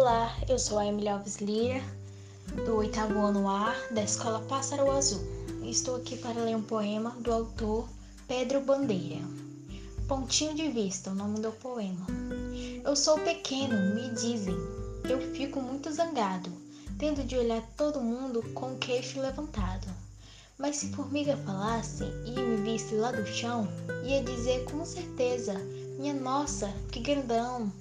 Olá, eu sou a Emília Alves Lira, do oitavo ano A da Escola Pássaro Azul. Estou aqui para ler um poema do autor Pedro Bandeira. Pontinho de Vista, o nome do poema. Eu sou pequeno, me dizem. Eu fico muito zangado, tendo de olhar todo mundo com o queixo levantado. Mas se formiga falasse e me visse lá do chão, ia dizer com certeza: Minha nossa, que grandão!